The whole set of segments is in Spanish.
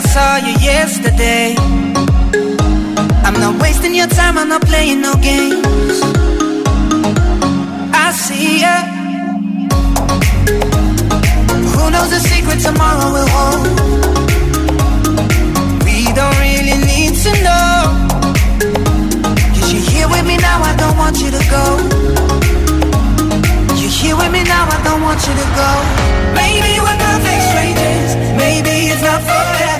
I saw you yesterday, I'm not wasting your time, I'm not playing no games. I see ya. Who knows the secret tomorrow will hold? We don't really need to know. Cause you're here with me now, I don't want you to go. You're here with me now, I don't want you to go. Maybe we're perfect strangers. Maybe it's not forever.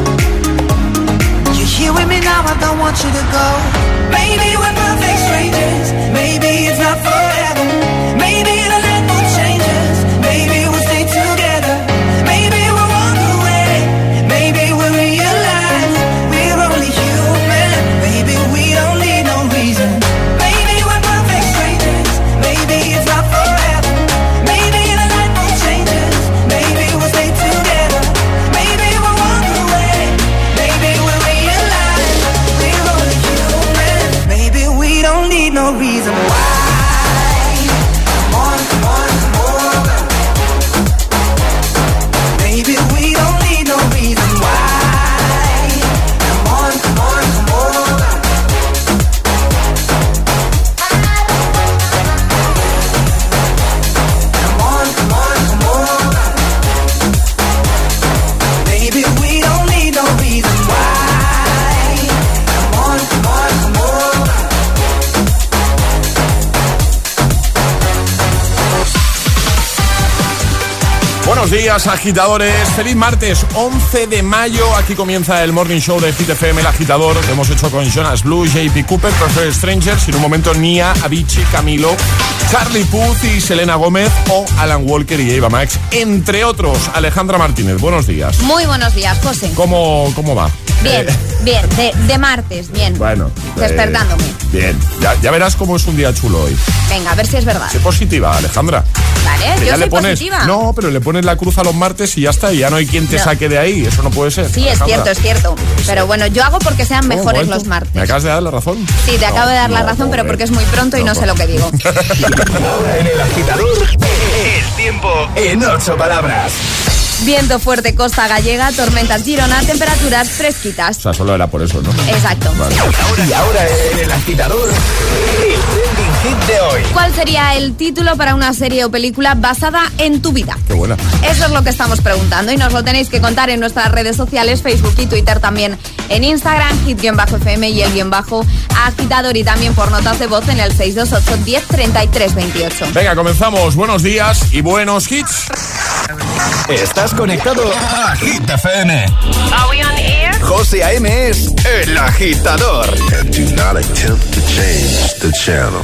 You're with me now, I don't want you to go. Maybe we're perfect strangers. Maybe it's not forever. Buenos días, agitadores. Feliz martes, 11 de mayo. Aquí comienza el Morning Show de Hit FM, el agitador. que hemos hecho con Jonas Blue, JP Cooper, Prefer Strangers. En un momento, Nia, Avicii, Camilo, Charlie Puth y Selena Gómez o Alan Walker y Eva Max, entre otros. Alejandra Martínez, buenos días. Muy buenos días, José. ¿Cómo, cómo va? Bien, Eh, bien, de, de martes, bien. Bueno. eh, Despertándome. bien, ya, ya verás cómo es un día chulo hoy. Venga, a ver si es verdad. Sé positiva, Alejandra. Vale, Que yo ya soy le pones, positiva. No, pero le pones la cruz a los martes y ya está, y ya no hay quien te No. saque de ahí. Eso no puede ser. Sí, es cierto, es cierto. Pero bueno, yo hago porque sean mejores los martes. ¿Me acabas de dar la razón? Sí, te No, acabo de dar la no, razón, pero joder. porque es muy pronto y no, sé lo que digo. Ahora en el agitador, el tiempo en ocho palabras. Viento fuerte costa gallega, tormentas Girona, temperaturas fresquitas. O sea, solo era por eso, ¿no? Exacto. Y ahora en el agitador, hit de hoy. ¿Cuál sería el título para una serie o película basada en tu vida? Qué buena. Eso es lo que estamos preguntando y nos lo tenéis que contar en nuestras redes sociales, Facebook y Twitter también en Instagram, hit-fm y el guion bajo agitador y también por notas de voz en el 628 10 33 28. Venga, comenzamos. Buenos días y buenos hits. Estás conectado a Hit FM. Are we on air? José A.M. es el agitador. and do not attempt to change the channel.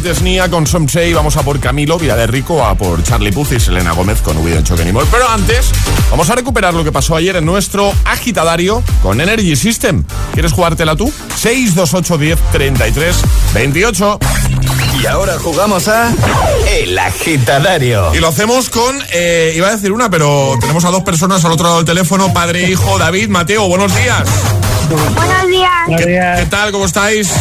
antes Nia con Some Say, vamos a por Camilo, Vía de Rico, a por Charlie Puth y Selena Gómez con Hubiera hecho que ni. Pero antes, vamos a recuperar lo que pasó ayer en nuestro agitadario con Energy System. ¿Quieres jugártela tú? 628 10 33 28. Y ahora jugamos a El Agitadario. Y lo hacemos con, eh, iba a decir una, pero tenemos a dos personas al otro lado del teléfono, padre hijo, David, Mateo, buenos días. Buenos días. ¿Qué, qué tal? ¿Cómo estáis?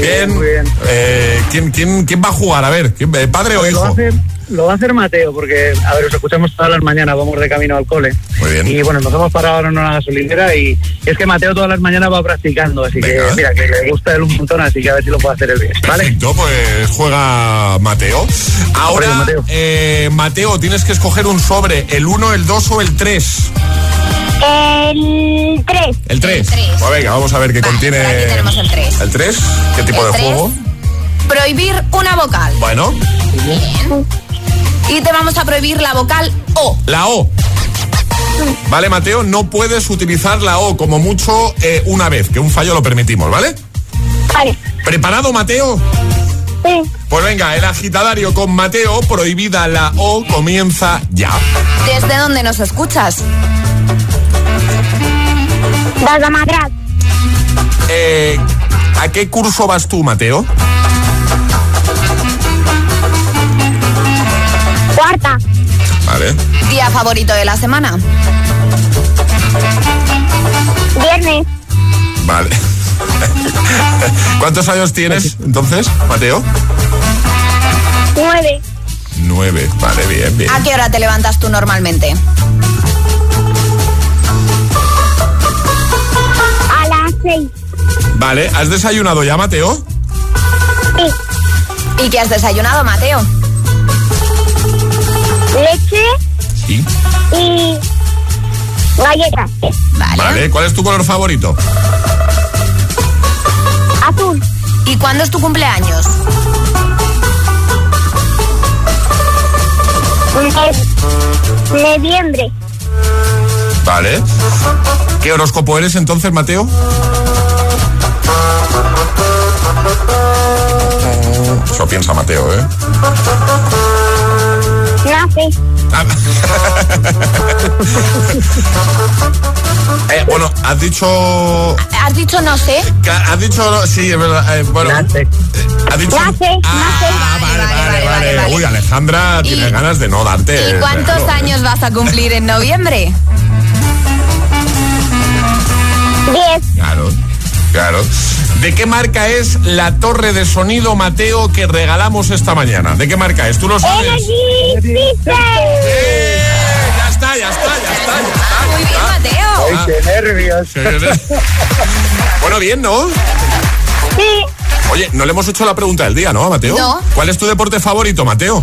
Bien. Bien. Eh, ¿quién, quién, quién va a jugar? A ver, ¿quién- eh, ¿padre o Lo va, a hijo? hacer, lo va a hacer Mateo, porque, a ver, os escuchamos todas las mañanas, vamos de camino al cole. Muy bien. Y bueno, nos hemos parado ahora en una gasolinera y es que Mateo todas las mañanas va practicando, así Venga. que mira, que le gusta él un montón, así que a ver si lo puede hacer él bien. ¿Vale? Perfecto, pues juega Mateo. Ahora, Mateo. eh, Mateo, tienes que escoger un sobre, el 1, el 2 o el 3. El 3. El 3. El tres. Pues venga, vamos a ver qué Vale, contiene. aquí tenemos el tres. ¿El 3? ¿Qué tipo El de tres. juego? Prohibir una vocal. Bueno, Bien. Y te vamos a prohibir la vocal O. la O. Vale, Mateo, no puedes utilizar la O como mucho eh, una vez, que un fallo lo permitimos, ¿vale? Vale. ¿Preparado, Mateo? Sí. Pues venga, el agitadario con Mateo, prohibida la O, comienza ya. ¿Desde dónde nos escuchas? Desde Madrid. Eh, ¿A qué curso vas tú, Mateo? Cuarta. Vale. Día favorito de la semana. Viernes. Vale. ¿Cuántos años tienes entonces, Mateo? Nueve. Nueve. Vale, bien, bien. ¿A qué hora te levantas tú normalmente? Seis. Vale, ¿has desayunado ya, Mateo? Sí. ¿Y qué has desayunado, Mateo? Leche Sí. y galletas. Vale. Vale, ¿cuál es tu color favorito? Azul. ¿Y cuándo es tu cumpleaños? Ne- Noviembre. Vale. ¿Qué horóscopo eres entonces, Mateo? Eso piensa Mateo, ¿eh? Nace. Ah. Eh, bueno, has dicho... Has dicho no sé. Has dicho... Sí, es verdad. eh, bueno, Nace. eh, has dicho... Nace, Ah, nace. vale, vale, Vale, vale. vale, vale. Uy, Alejandra tiene Y- ganas de no darte... ¿Y cuántos regalo, ¿eh? años vas a cumplir en noviembre? Diez. Claro, claro. ¿De qué marca es la torre de sonido, Mateo, que regalamos esta mañana? ¿De qué marca es? ¿Tú lo sabes? Energy System. ¡Eh! Ya está, ya está, ya está, ya está. Muy bien, Mateo. Ay, qué nervios. bueno, bien, ¿no? Sí. Oye, no le hemos hecho la pregunta del día, ¿no, a Mateo? No. ¿Cuál es tu deporte favorito, Mateo?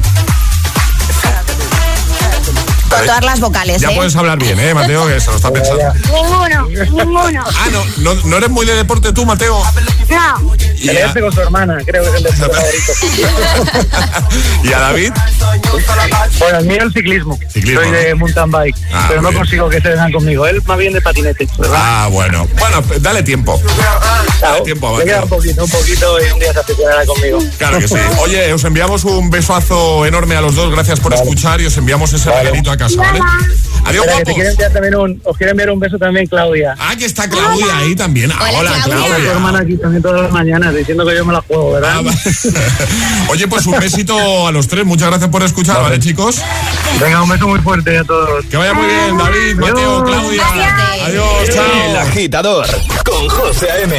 Con todas las vocales, Ya ¿eh? puedes hablar bien, ¿eh, Mateo? Que se lo está pensando. Ninguno. Ninguno. Ah, no, no, no eres muy de deporte tú, Mateo. No. Y a, con su hermana, creo que es el deporte favorito. y a David. Bueno, el mío es el ciclismo. Ciclismo, Soy ¿no? de mountain bike, Ah, pero no bien. consigo que se vengan conmigo. Él más bien de patinete, ¿verdad? Ah, bueno. Bueno, dale tiempo. Tiempo, queda Mateo. un poquito, un poquito y un día se aficionará conmigo. Claro que sí. Oye, os enviamos un besazo enorme a los dos. Gracias por escuchar y os enviamos ese regalito a casa, ¿vale? Adiós, Espera, que te guapos. quiero enviar también un, os quiero enviar un beso también, Claudia. Ah, que está Claudia ahí también. Ah, Hola, Hola, Claudia. Tu Claudia. hermana aquí también todas las mañanas diciendo que yo me la juego, ¿verdad? Ah. Oye, pues un besito a los tres. Muchas gracias por escuchar, ¿vale, chicos? Venga, un beso muy fuerte a todos. Que vaya muy bien, David, Mateo, Adiós. Claudia. Adiós. Adiós, El chao. Agitador con José A.M.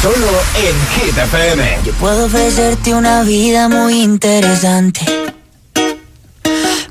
Solo en Hit FM. Puedo ofrecerte una vida muy interesante.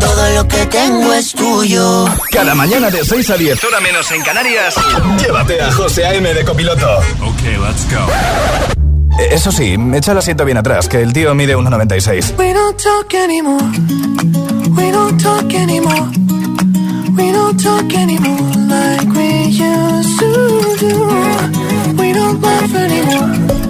todo lo que tengo es tuyo. Cada mañana de 6 a 10, hora menos en Canarias, llévate a José A.M. de copiloto. Ok, let's go. Eso sí, echa el asiento bien atrás, que el tío mide 1,96. We don't talk anymore. We don't talk anymore. We don't talk anymore like we used to do. We don't laugh anymore.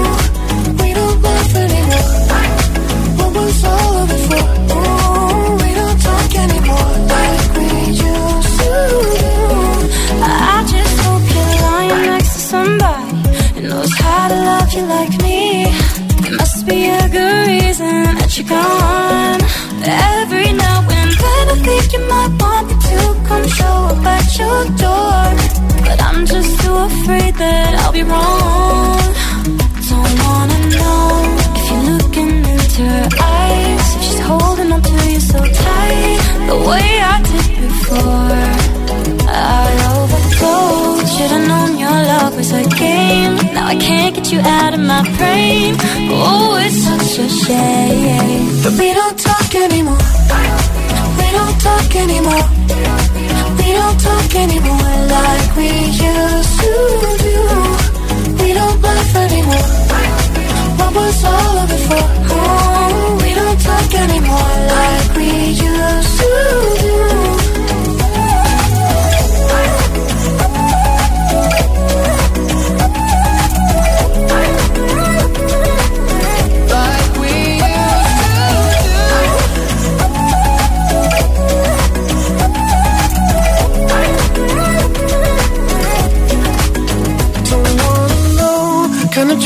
Your door. But I'm just too afraid that I'll be wrong. Don't wanna know if you're looking into her eyes. If she's holding on to you so tight, the way I did before. I overdosed. Should've known your love was a game. Now I can't get you out of my brain. Oh, it's such a shame. But we don't talk anymore. We don't talk anymore. We don't talk anymore like we used to do. We don't laugh anymore. What was all of it for? Oh, we don't talk anymore like we used to do.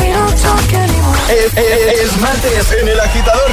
We don't talk anymore. Es, es- es martes en el agitador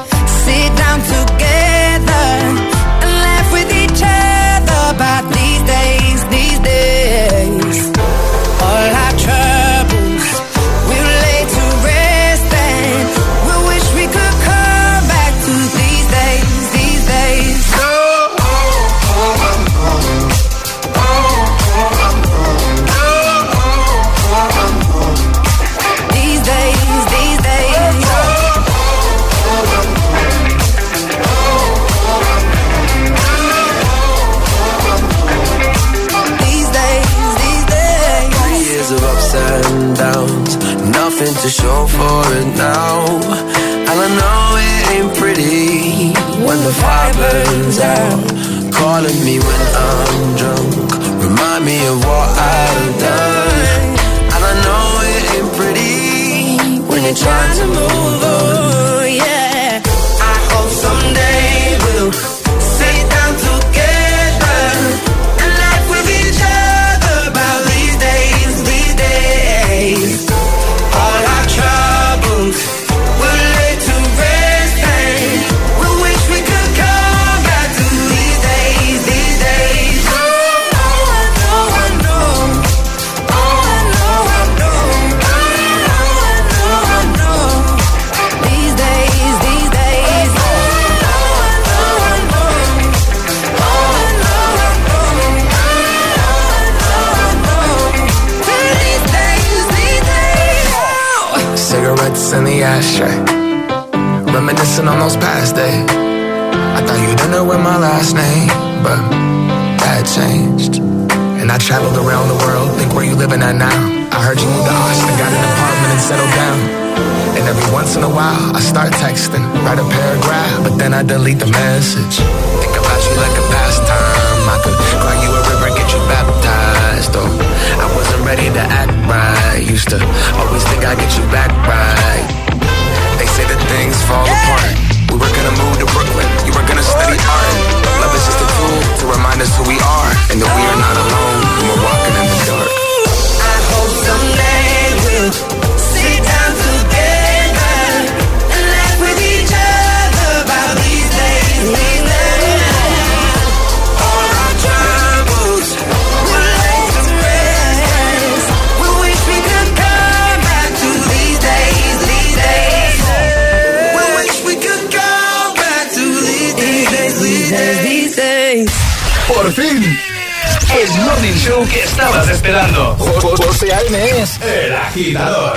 agitador.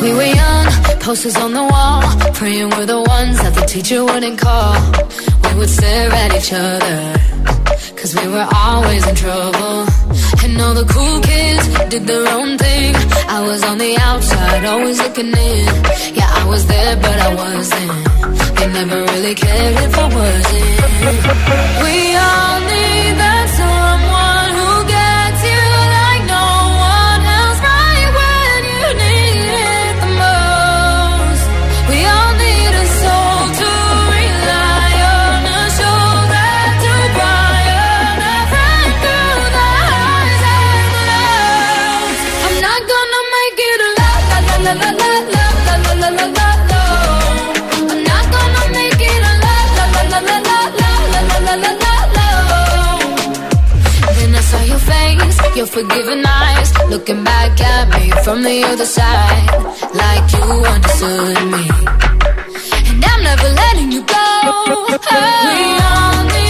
We were young, posters on the wall, praying we're the ones that the teacher wouldn't call. the side like you understood me. And I'm never letting you go. Oh. We only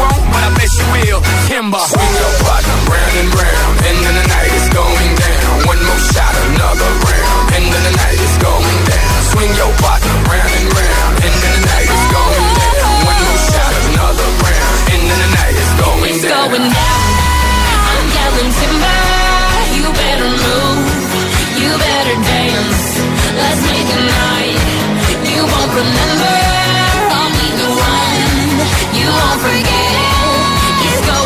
won't, but I bet you will. Kimba. Swing your partner round and round. End of the night is going down. One more shot, another round. End of the night is going down. Swing your partner round and round. End of the night is going down. One more shot, another round. End of the night is going it's down. going down. I'm yelling timber. You better move. You better dance. Let's make a night. You won't remember. I'll be the one. You won't forget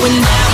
when now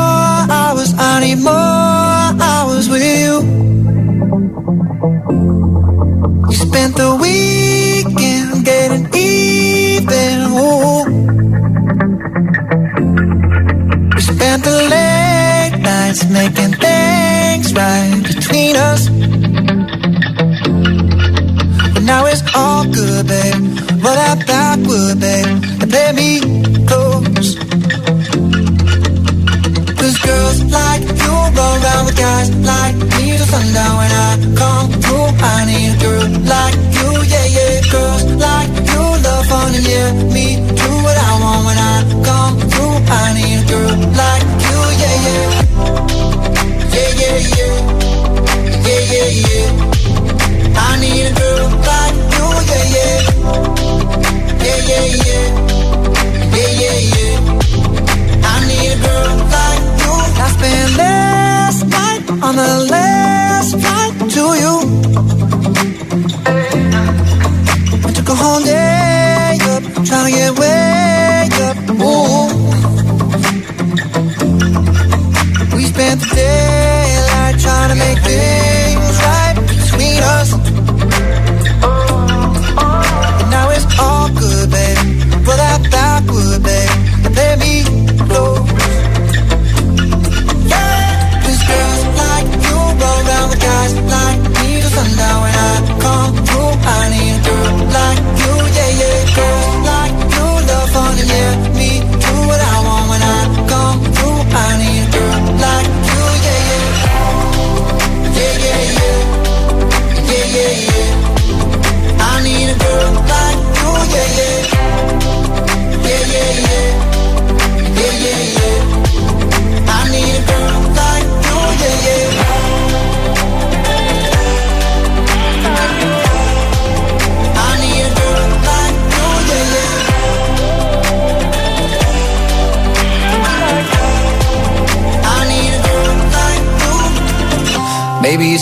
I need more hours with you. We spent the weekend getting even. Ooh. We spent the late nights making things right between us. But now it's all good, babe. Roll that backward, babe,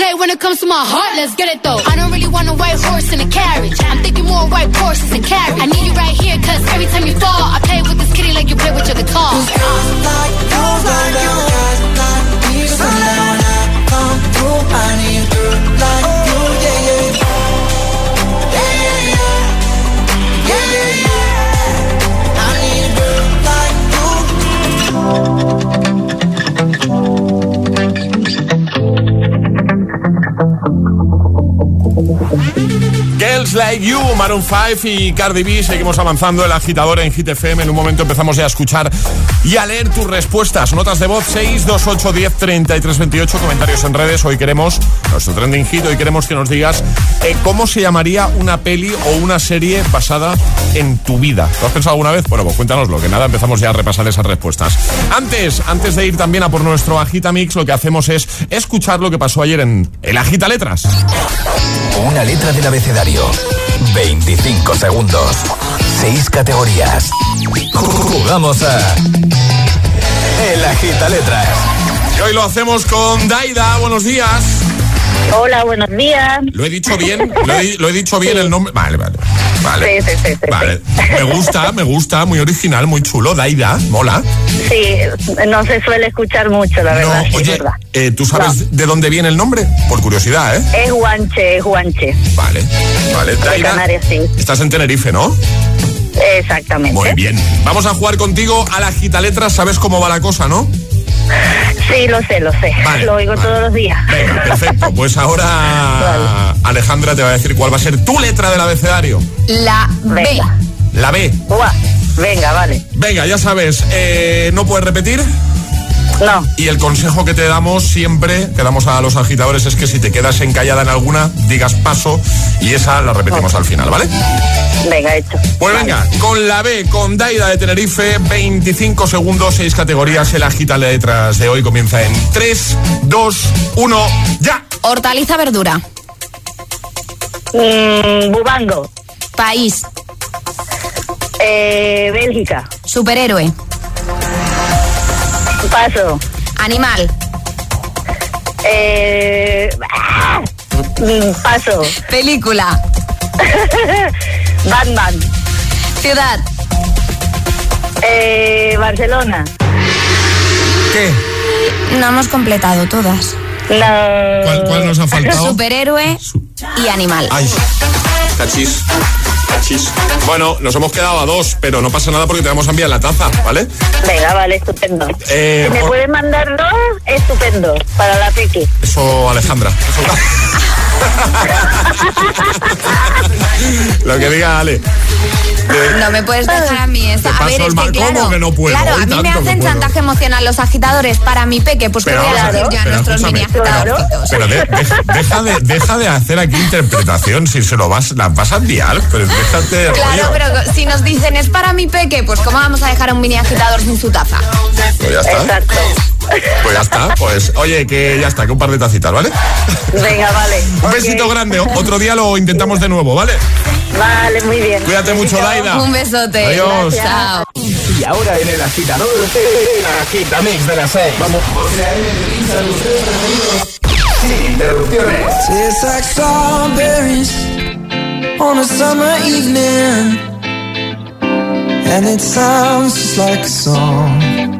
Play when it comes to my heart, let's get it though. I don't really want a white horse in a carriage. I'm thinking more white horses and carriage. I need you right here, cause every time you fall, I play with this kitty like you play with your guitar. like you, like you, guys like me sundown when I come through. I need girl like Like You, Maroon 5 y Cardi B. Seguimos avanzando el agitador en Hit FM. En un momento empezamos ya a escuchar y a leer tus respuestas. Notas de voz 628 10 33 28. Comentarios en redes. Hoy queremos nuestro trending hit. Hoy queremos que nos digas eh, cómo se llamaría una peli o una serie basada en tu vida. ¿Lo has pensado alguna vez? Bueno, pues cuéntanoslo. Que nada, empezamos ya a repasar esas respuestas. Antes, antes de ir también a por nuestro Agita Mix, lo que hacemos es escuchar lo que pasó ayer en el Agita Letras. Una letra del abecedario. 25 segundos. 6 categorías. Jugamos a. El Agita Letras. Y hoy lo hacemos con Daida. Buenos días. Hola, buenos días. ¿Lo he dicho bien? ¿Lo he, lo he dicho bien el nombre? Vale, vale. Vale. Sí, sí, sí, sí, Vale. Me gusta, me gusta. Muy original, muy chulo. Daida, mola. Sí, no se suele escuchar mucho, la verdad. sí, Oye, verdad. eh, ¿tú sabes de dónde viene el nombre? Por curiosidad, ¿eh? Es guanche, es guanche. Vale, vale. Daida, Canarias, estás en Tenerife, ¿no? Exactamente. Muy bien. Vamos a jugar contigo a la gita letras. ¿Sabes cómo va la cosa, no? Sí, lo sé, lo sé. Vale, lo oigo todos los días. Venga, perfecto. Pues ahora Alejandra te va a decir cuál va a ser tu letra del abecedario. La B. Venga. La B. Venga, vale. Venga, ya sabes, eh, no puedes repetir. No. Y el consejo que te damos siempre, que damos a los agitadores, es que si te quedas encallada en alguna, digas paso y esa la repetimos al final, ¿vale? Venga, hecho. Pues venga, con la B, con Daida de Tenerife, 25 segundos, 6 categorías. El agita letras de hoy comienza en 3, 2, 1, ya. Hortaliza verdura. Mm, bubango. País. Eh, Bélgica. Superhéroe. Paso. Animal. Eh, ah, paso. Película. Batman. Ciudad. Eh, Barcelona. ¿Qué? No hemos completado todas. No. ¿Cuál, cuál nos ha faltado? Superhéroe y animal. Ay, cachis. Cachis. Bueno, nos hemos quedado a dos, pero no pasa nada porque te vamos a enviar la taza, ¿vale? Venga, vale, estupendo. Eh, si me por- puedes mandar dos, estupendo. Para la Peque. Eso, Alejandra. Eso- Lo que diga Ale. No me puedes dejar a mí. Te A ver, el es mal- que ¿cómo claro, que no puedo? claro, a mí me hacen puedo. chantaje emocional los agitadores para mi peque, pues que voy a decir yo a nuestros mini agitadorcitos. Pero de- deja, deja de, deja de hacer aquí interpretación si se lo vas, las vas a enviar. Pero déjate de Claro, rollo. pero si nos dicen es para mi peque, pues ¿cómo vamos a dejar a un mini agitador sin su taza? Pues ya está. Exacto. Pues ya está. Pues oye, que ya está, que un par de tacitas, ¿vale? Venga, vale. Un besito grande. Otro día lo intentamos de nuevo, ¿vale? Vale, muy bien. Cuídate mucho. Daida. Un besote. Adiós. Chao. Y ahora en el agitador, el agitamix de las 6. Vamos. Sin interrupciones. Tastes like strawberries on a summer evening, and it sounds just like a song.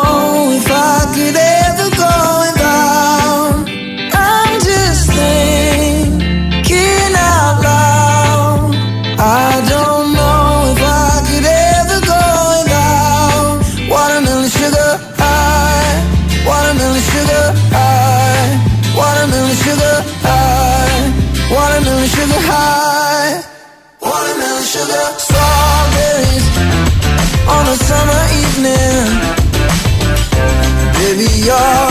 are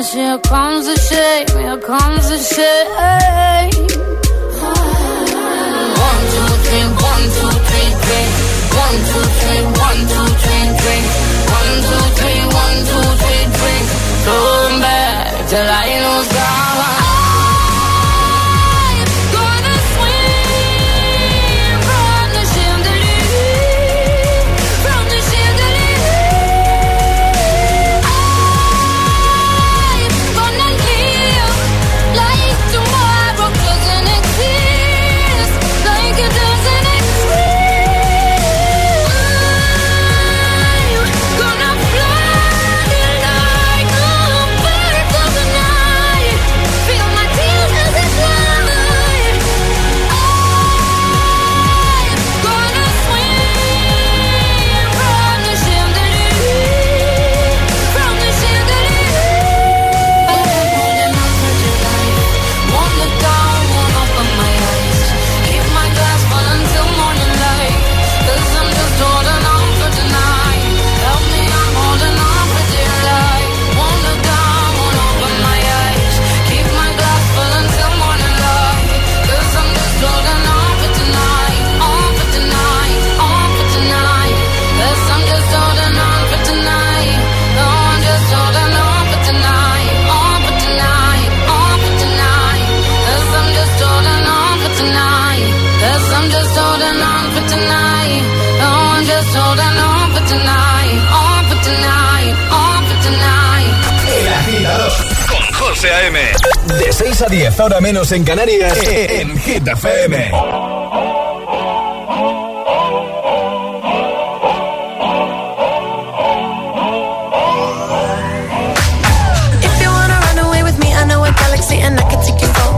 mess. Here comes the shame. Here comes the shame. One, two, three, one, two, three, three. One, two, three, one, two, three, three. One, two, three, one, two, three, three. Going back till I know. a 10, ahora menos en Canarias, e, e, en Hit FM.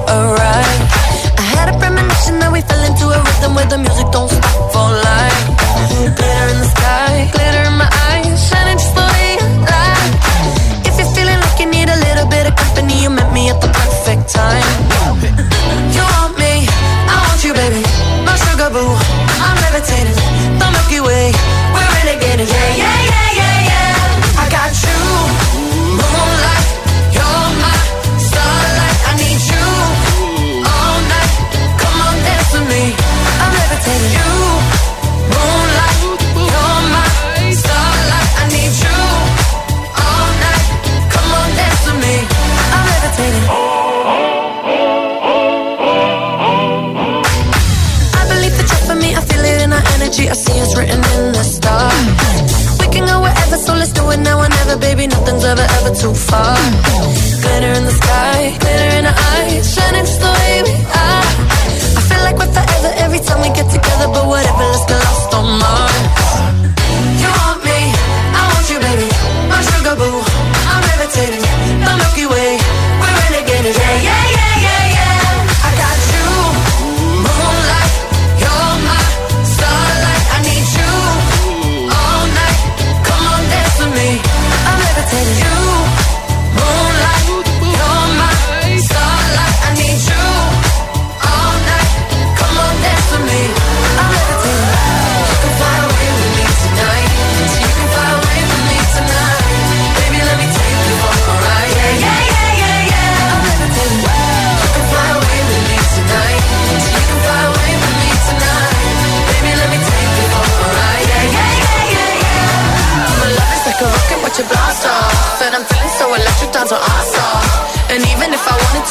Alright, I had a premonition that we fell into a rhythm where the music don't stop for life. time. never ever too far.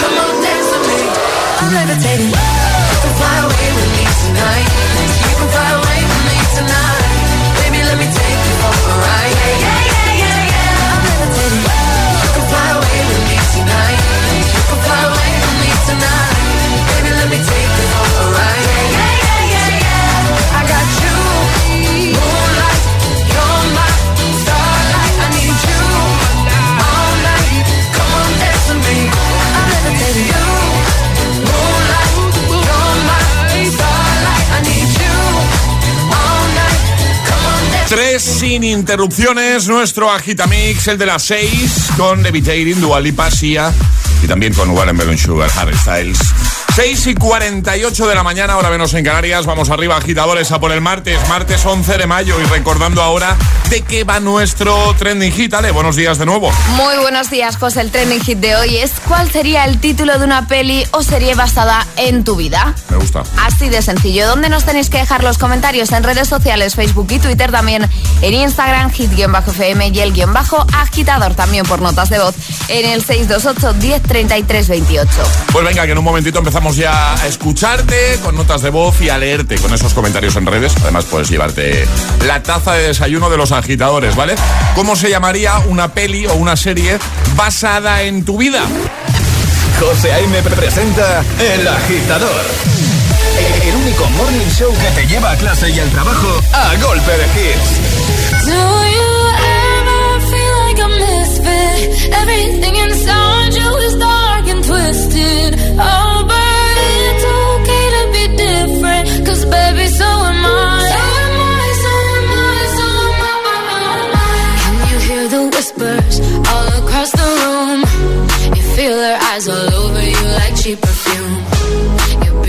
Come on, dance with me. I'm levitating. Sin interrupciones, nuestro agitamix, el de las seis, con Levitating, Dua Lipa, Sia, y también con Watermelon Sugar, Harry Styles. 6 y 48 de la mañana, ahora menos en Canarias. Vamos arriba, agitadores, a por el martes, martes 11 de mayo. Y recordando ahora de qué va nuestro trending hit. Ale, buenos días de nuevo. Muy buenos días, José. El trending hit de hoy es ¿cuál sería el título de una peli o serie basada en tu vida? Me gusta. Así de sencillo. ¿Dónde nos tenéis que dejar los comentarios? En redes sociales, Facebook y Twitter, también en Instagram, hit-fm y el guion bajo agitador, también por notas de voz, en el 628 1033 28. Pues venga, que en un momentito empezamos ya a escucharte con notas de voz y a leerte con esos comentarios en redes. Además, puedes llevarte la taza de desayuno de los agitadores, ¿vale? ¿Cómo se llamaría una peli o una serie basada en tu vida? José A.M. presenta El Agitador. El único morning show que te lleva a clase y al trabajo a golpe de hits. Do you ever feel like a misfit? Everything inside you is dark and twisted.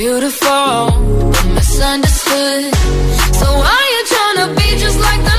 Beautiful, misunderstood. So why you tryna be just like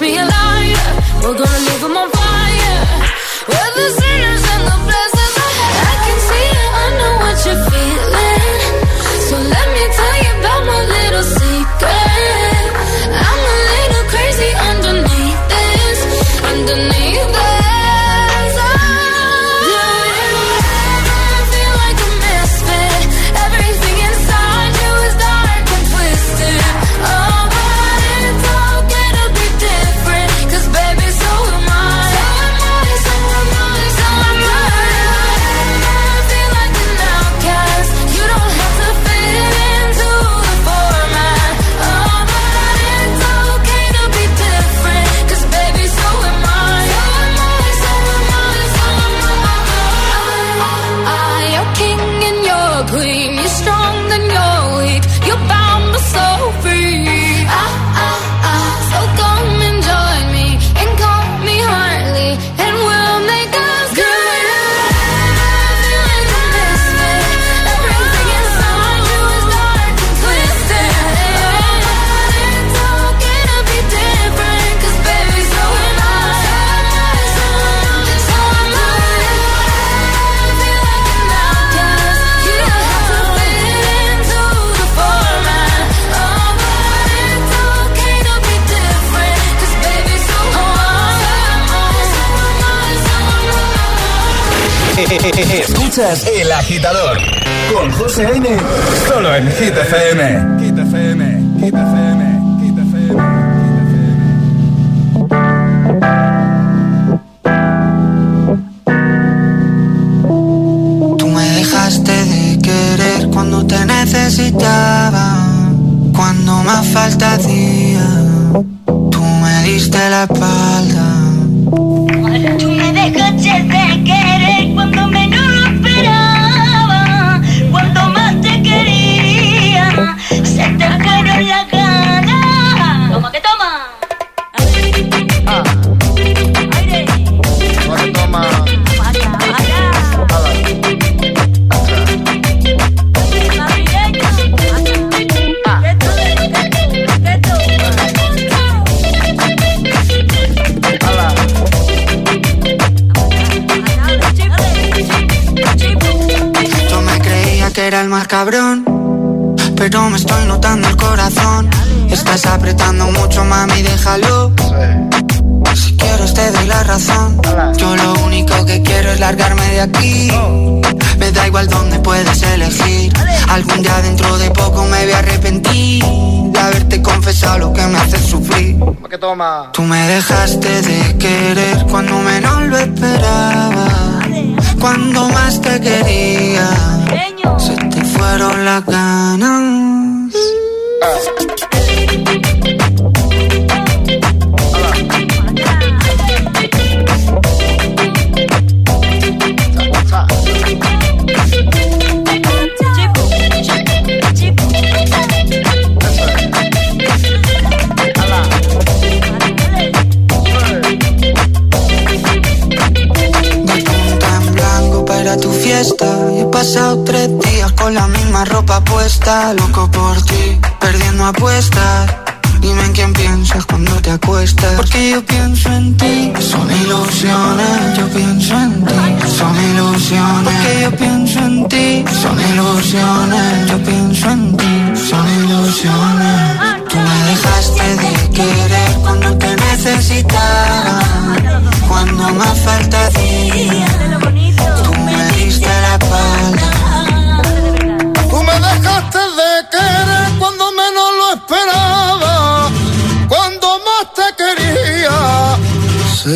me a Peters. confesar lo que me hace sufrir. Que toma? Tú me dejaste de querer cuando menos lo esperaba. Cuando más te quería, se te fueron las ganas está loco por ti, perdiendo apuestas.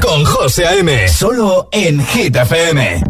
con José A.M. Solo en Hit FM.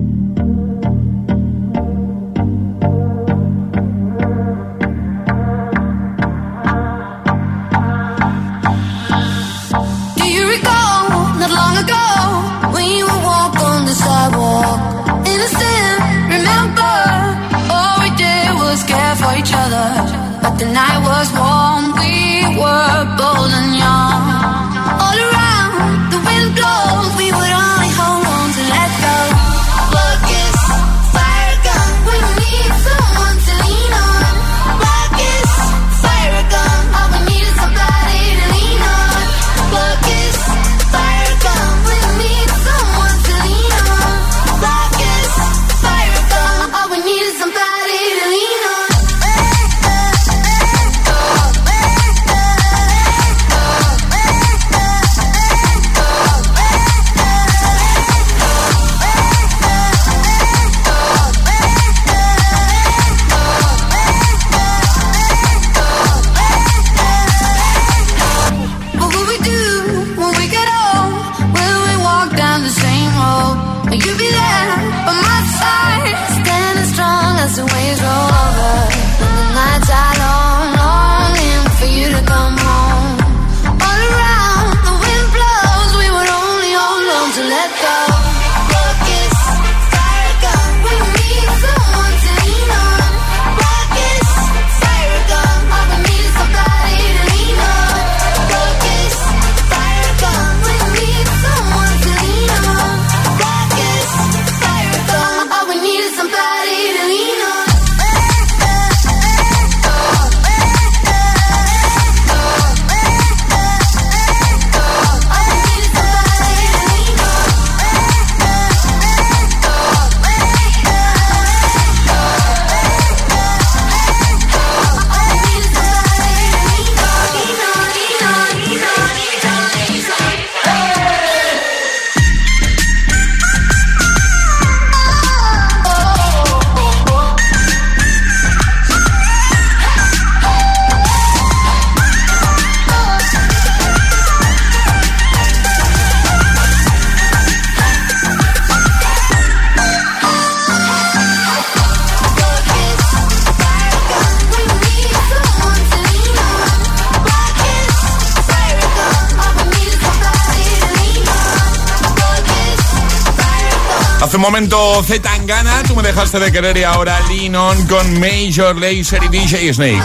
Momento Z Tangana, tú me dejaste de querer y ahora Lean On con Major Lazer y DJ Snake.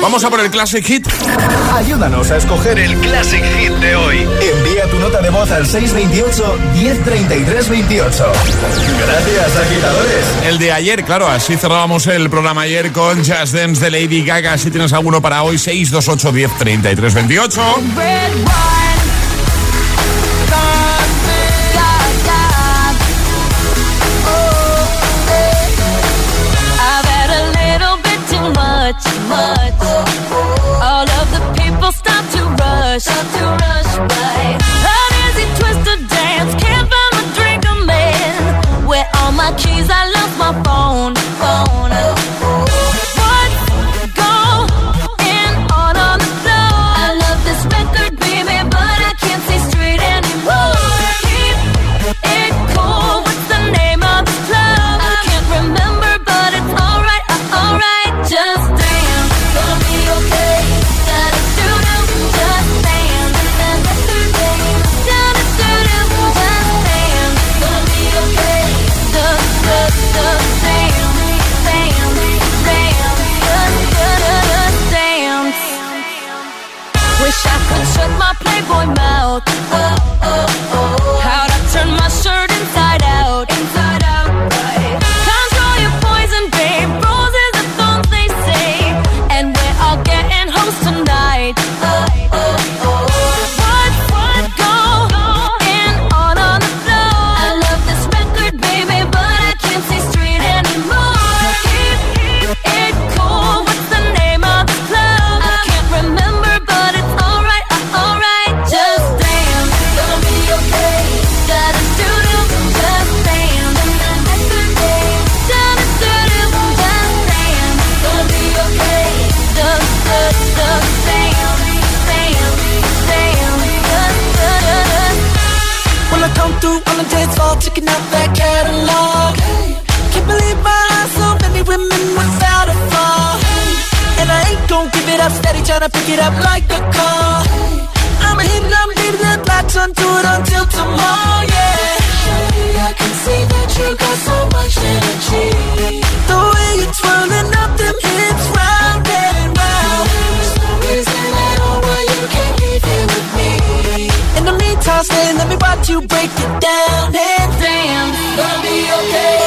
Vamos a por el Classic Hit. Ayúdanos a escoger el Classic Hit de hoy. Envía tu nota de voz al 628 1033 28. Gracias, agitadores. El de ayer, claro, así cerrábamos el programa ayer con Just Dance de Lady Gaga. Si tienes alguno para hoy, 628 much, much. All of the people start to rush, start to rush by. An easy twist to dance, can't find a drink I'm. Where all my keys? I lost my phone. Tryna pick it up like a car. I'm a hit, I'm hitting that latch onto it until tomorrow, yeah. Shawty, I can see that you got so much energy. The way you're twirling up them hips round and round. There's no reason at all why you can't be here with me. In the meantime, stay, let me watch you break it down and dance. Gonna be okay.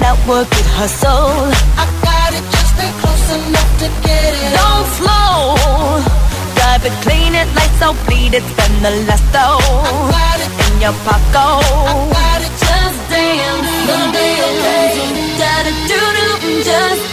It out, work it, hustle. I got it, just stay close enough to get it. Don't slow. Drive it, clean it, lights out, bleed it, spend the last though. In your pocket. I got it, just dance. Gonna be okay. Da-da-do-do, just dance.